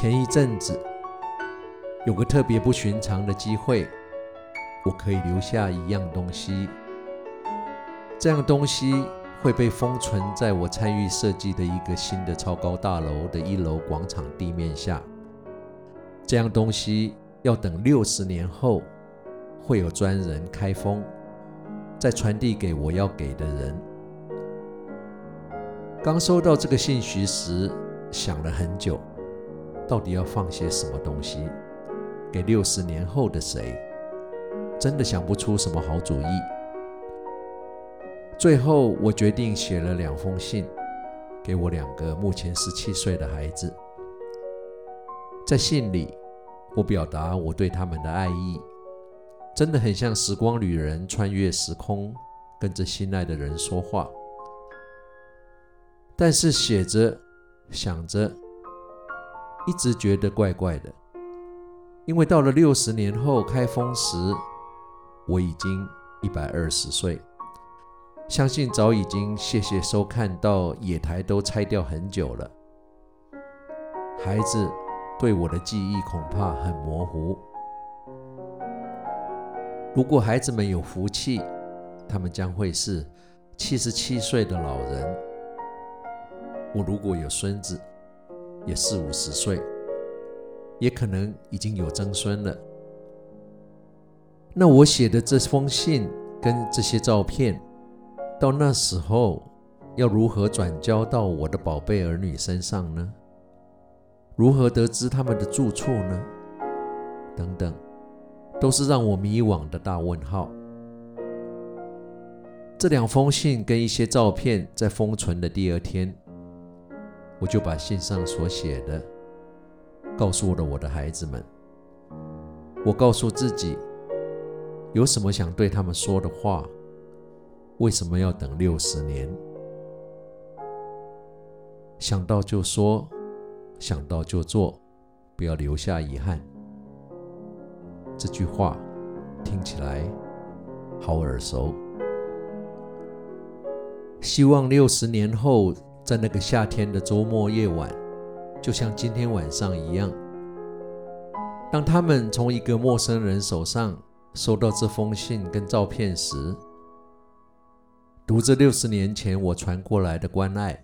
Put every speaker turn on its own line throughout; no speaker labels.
前一阵子有个特别不寻常的机会，我可以留下一样东西。这样东西会被封存在我参与设计的一个新的超高大楼的一楼广场地面下。这样东西要等六十年后，会有专人开封，再传递给我要给的人。刚收到这个信息时，想了很久。到底要放些什么东西给六十年后的谁？真的想不出什么好主意。最后，我决定写了两封信，给我两个目前十七岁的孩子。在信里，我表达我对他们的爱意，真的很像时光旅人穿越时空，跟着心爱的人说话。但是写着，想着。一直觉得怪怪的，因为到了六十年后开封时，我已经一百二十岁，相信早已经谢谢收看到野台都拆掉很久了。孩子对我的记忆恐怕很模糊。如果孩子们有福气，他们将会是七十七岁的老人。我如果有孙子，也四五十岁，也可能已经有曾孙了。那我写的这封信跟这些照片，到那时候要如何转交到我的宝贝儿女身上呢？如何得知他们的住处呢？等等，都是让我迷惘的大问号。这两封信跟一些照片在封存的第二天。我就把信上所写的告诉了我的孩子们。我告诉自己，有什么想对他们说的话，为什么要等六十年？想到就说，想到就做，不要留下遗憾。这句话听起来好耳熟。希望六十年后。在那个夏天的周末夜晚，就像今天晚上一样，当他们从一个陌生人手上收到这封信跟照片时，读着六十年前我传过来的关爱，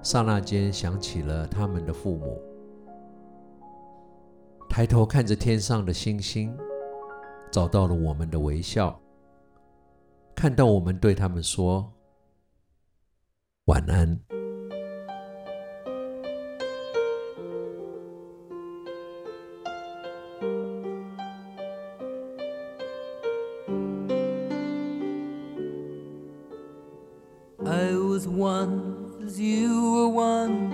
刹那间想起了他们的父母。抬头看着天上的星星，找到了我们的微笑，看到我们对他们说。晚安。
I was one as you were one,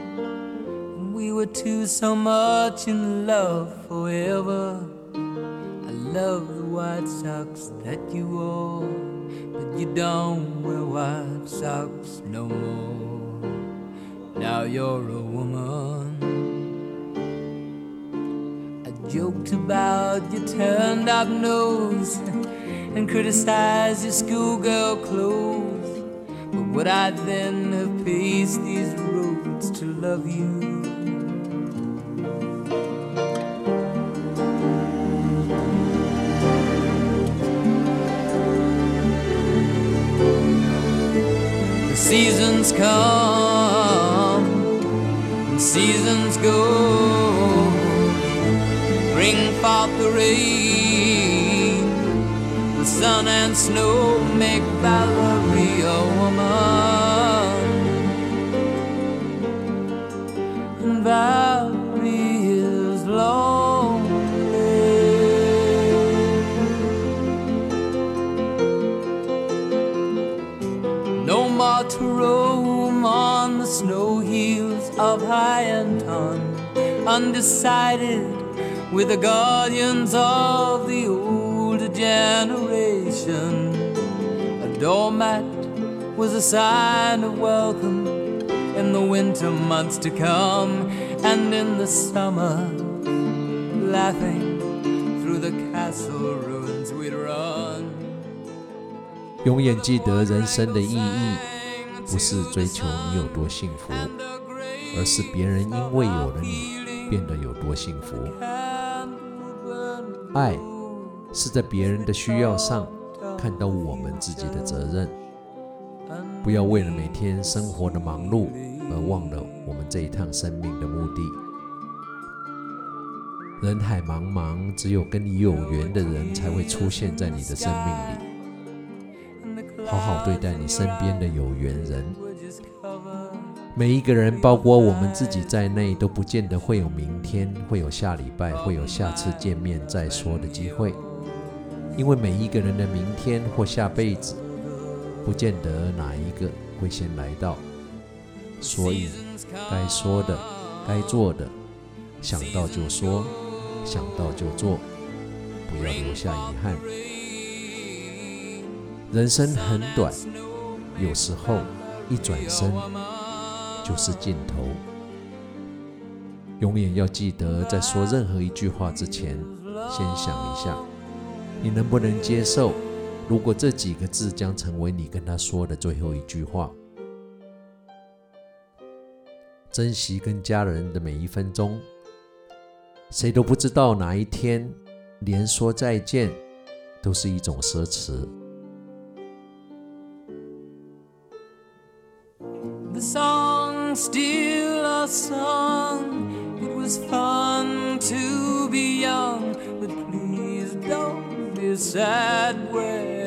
and we were two so much in love forever. I love the white socks that you wore. But you don't wear white socks no more. Now you're a woman. I joked about your turned up nose and criticized your schoolgirl clothes. But would I then have paced these roads to love you? Seasons come and seasons go. Bring forth the rain, the sun and snow make Valerie a woman. undecided with the guardians of the older generation. A doormat was a sign of welcome in the winter months to come, and in the summer, laughing through the castle ruins we'd run.
永远记得人生的意义，不是追求你有多幸福，而是别人因为有了你 变得有多幸福。爱是在别人的需要上看到我们自己的责任，不要为了每天生活的忙碌而忘了我们这一趟生命的目的。人海茫茫，只有跟你有缘的人才会出现在你的生命里。好好对待你身边的有缘人。每一个人，包括我们自己在内，都不见得会有明天，会有下礼拜，会有下次见面再说的机会。因为每一个人的明天或下辈子，不见得哪一个会先来到。所以，该说的，该做的，想到就说。想到就做，不要留下遗憾。人生很短，有时候一转身就是尽头。永远要记得，在说任何一句话之前，先想一下，你能不能接受？如果这几个字将成为你跟他说的最后一句话，珍惜跟家人的每一分钟。谁都不知道哪一天，连说再见都是一种奢侈。
Still a song. It was fun to be young, but please don't be sad when